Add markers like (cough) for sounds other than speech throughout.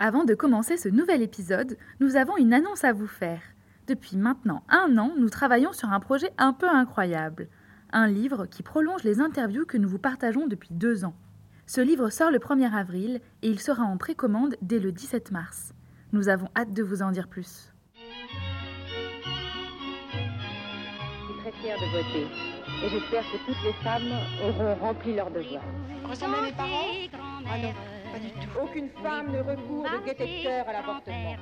Avant de commencer ce nouvel épisode, nous avons une annonce à vous faire. Depuis maintenant un an, nous travaillons sur un projet un peu incroyable. Un livre qui prolonge les interviews que nous vous partageons depuis deux ans. Ce livre sort le 1er avril et il sera en précommande dès le 17 mars. Nous avons hâte de vous en dire plus. Je suis très fière de voter et j'espère que toutes les femmes auront rempli leur devoir. À mes parents? Ah non, pas du tout. Aucune femme ne recourt de détecteur à l'avortement.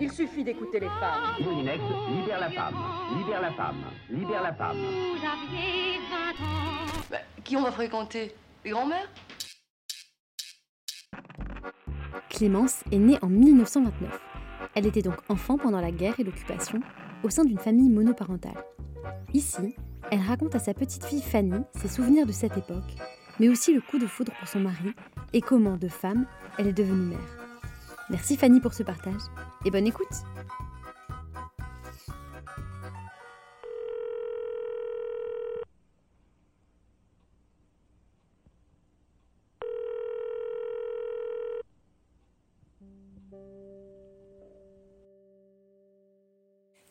Il suffit d'écouter les femmes. Moulinex, libère la femme, libère la femme, libère la femme. Bah, qui on va fréquenter? Les grands-mères? Clémence est née en 1929. Elle était donc enfant pendant la guerre et l'occupation, au sein d'une famille monoparentale. Ici, elle raconte à sa petite fille Fanny ses souvenirs de cette époque, mais aussi le coup de foudre pour son mari et comment, de femme, elle est devenue mère. Merci Fanny pour ce partage et bonne écoute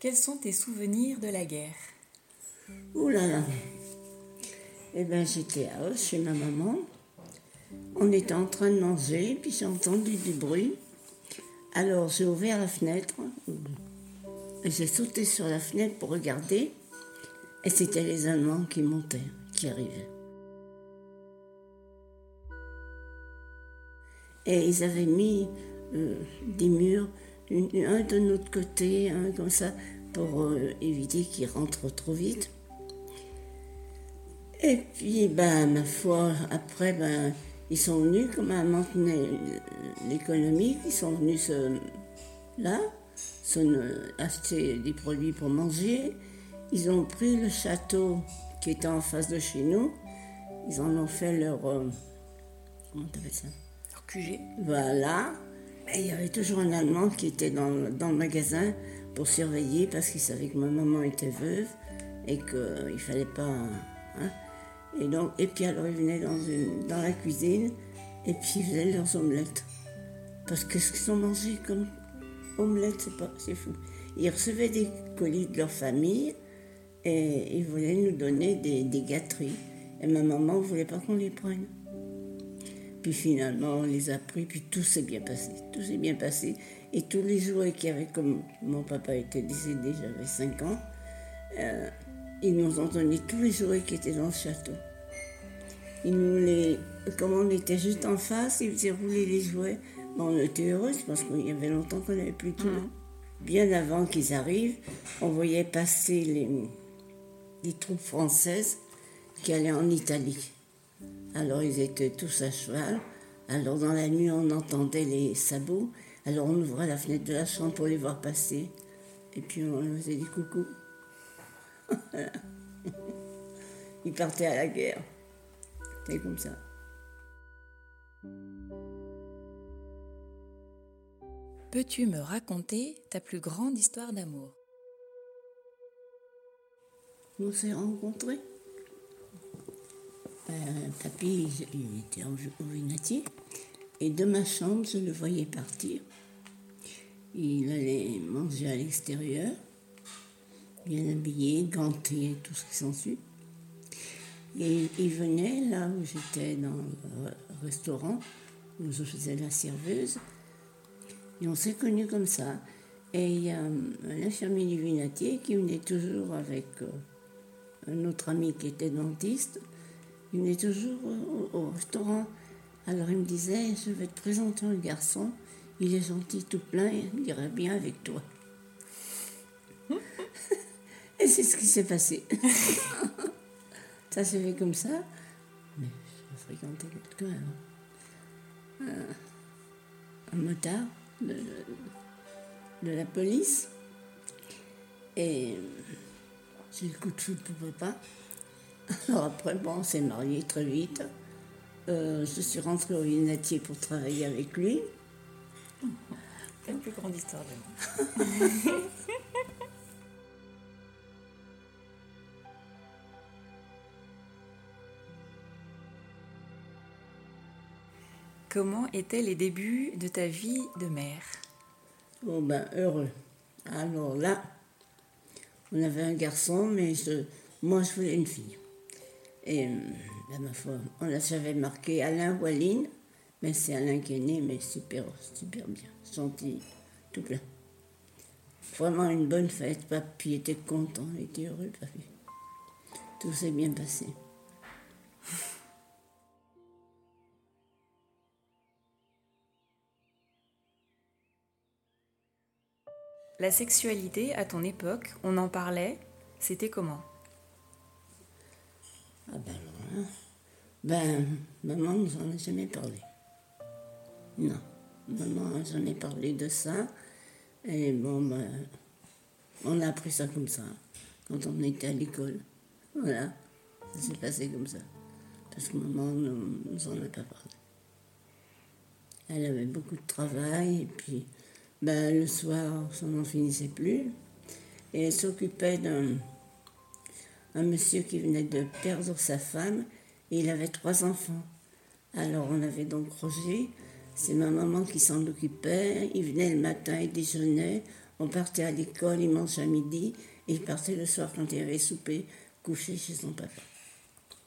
Quels sont tes souvenirs de la guerre? Ouh là là. J'étais à Os chez ma maman. On était en train de manger, puis j'ai entendu du bruit. Alors, j'ai ouvert la fenêtre. et J'ai sauté sur la fenêtre pour regarder. Et c'était les Allemands qui montaient, qui arrivaient. Et ils avaient mis euh, des murs, un de notre côté, un comme ça, pour euh, éviter qu'ils rentrent trop vite. Et puis, ben, ma foi, après, ben, ils sont venus, comme à maintenir l'économie, ils sont venus se, là, se, euh, acheter des produits pour manger. Ils ont pris le château qui était en face de chez nous. Ils en ont fait leur. euh, comment t'appelles ça? Leur QG voilà. Et il y avait toujours un Allemand qui était dans, le- dans le magasin pour surveiller parce qu'il savait que ma maman était veuve et qu'il ne fallait pas. hein. Et, donc, et puis alors ils venaient dans, une- dans la cuisine et puis ils faisaient leurs omelettes. Parce que ce qu'ils ont mangé comme omelettes, c'est c'est fou. Ils recevaient des colis de leur famille et ils voulaient nous donner des, des gâteries. Et ma maman ne voulait pas qu'on les prenne. Puis finalement, on les a pris, puis tout s'est bien passé. Tout s'est bien passé. Et tous les jouets qu'il y comme mon papa était décédé, j'avais 5 ans, euh, ils nous ont donné tous les jouets qui étaient dans le château. Ils nous les, comme on était juste en face, ils faisaient rouler les jouets. Bon, on était heureuse parce qu'il y avait longtemps qu'on n'avait plus de jouets. Bien avant qu'ils arrivent, on voyait passer les, les troupes françaises qui allaient en Italie. Alors ils étaient tous à cheval. Alors dans la nuit, on entendait les sabots. Alors on ouvrait la fenêtre de la chambre pour les voir passer. Et puis on leur faisait des coucous. Voilà. Ils partaient à la guerre. C'était comme ça. Peux-tu me raconter ta plus grande histoire d'amour? On s'est rencontrés. Euh, papy, il était en au vinatier. Et de ma chambre, je le voyais partir. Il allait manger à l'extérieur, bien habillé, ganté, tout ce qui s'ensuit. Et il venait là où j'étais dans le restaurant, où je faisais la serveuse. Et on s'est connus comme ça. Et il y a euh, l'infirmier du vinatier qui venait toujours avec euh, un autre ami qui était dentiste. Il venait toujours au, au restaurant. Alors il me disait, je vais te présenter un garçon, il est gentil tout plein, il irait bien avec toi. Et c'est ce qui s'est passé. (laughs) ça s'est fait comme ça. Mais je fréquentais quelqu'un. hein. un motard de, de la police. Et j'ai le coup de foudre pour papa. (laughs) Alors après, bon, on s'est mariés très vite. Euh, je suis rentrée au Lunatier pour travailler avec lui. La plus grande histoire de moi. (laughs) Comment étaient les débuts de ta vie de mère? Oh ben, heureux. Alors là, on avait un garçon, mais moi, je voulais une fille. Et, euh, ben, ma foi, on l'a j'avais marqué Alain ou mais c'est Alain qui est né, mais super, super bien, gentil, tout plein. Vraiment une bonne fête, papy était content, il était heureux, papy. Tout s'est bien passé. La sexualité à ton époque, on en parlait, c'était comment? Ah ben alors là, ben, maman nous en a jamais parlé. Non, maman jamais parlé de ça. Et bon, ben, on a appris ça comme ça, quand on était à l'école. Voilà, ça s'est passé comme ça. Parce que maman ne nous en a pas parlé. Elle avait beaucoup de travail, et puis ben, le soir, ça n'en finissait plus. Et elle s'occupait d'un un monsieur qui venait de perdre sa femme et il avait trois enfants. Alors on avait donc Roger, c'est ma maman qui s'en occupait. Il venait le matin, il déjeunait, on partait à l'école, il mangeait à midi et il partait le soir quand il avait soupé, couché chez son papa.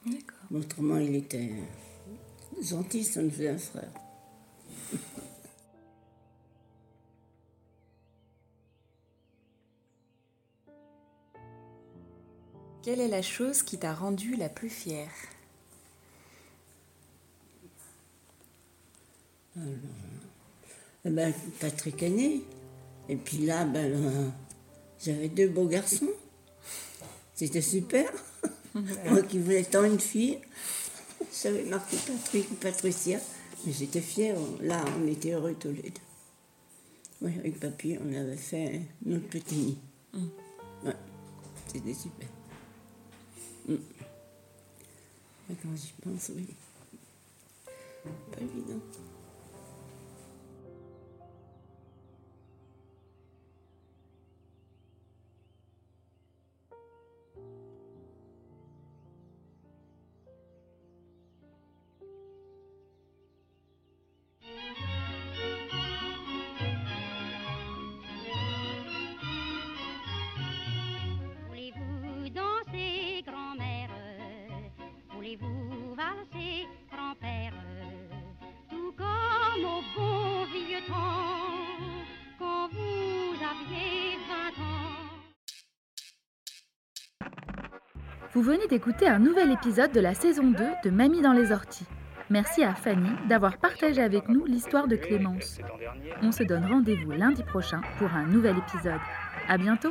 D'accord. Autrement, il était gentil, ça nous faisait un frère. (laughs) Quelle est la chose qui t'a rendue la plus fière? Eh ben, Patrick est né. Et puis là, ben, euh, j'avais deux beaux garçons. C'était super. (laughs) Moi qui voulais tant une fille. J'avais marqué Patrick ou Patricia. Mais j'étais fière. Là, on était heureux tous les deux. Oui, avec papy, on avait fait notre petit nid. Ouais, c'était super. Mm. Mais Quand j'y pense, oui. Pas évident. Vous venez d'écouter un nouvel épisode de la saison 2 de Mamie dans les orties. Merci à Fanny d'avoir partagé avec nous l'histoire de Clémence. On se donne rendez-vous lundi prochain pour un nouvel épisode. À bientôt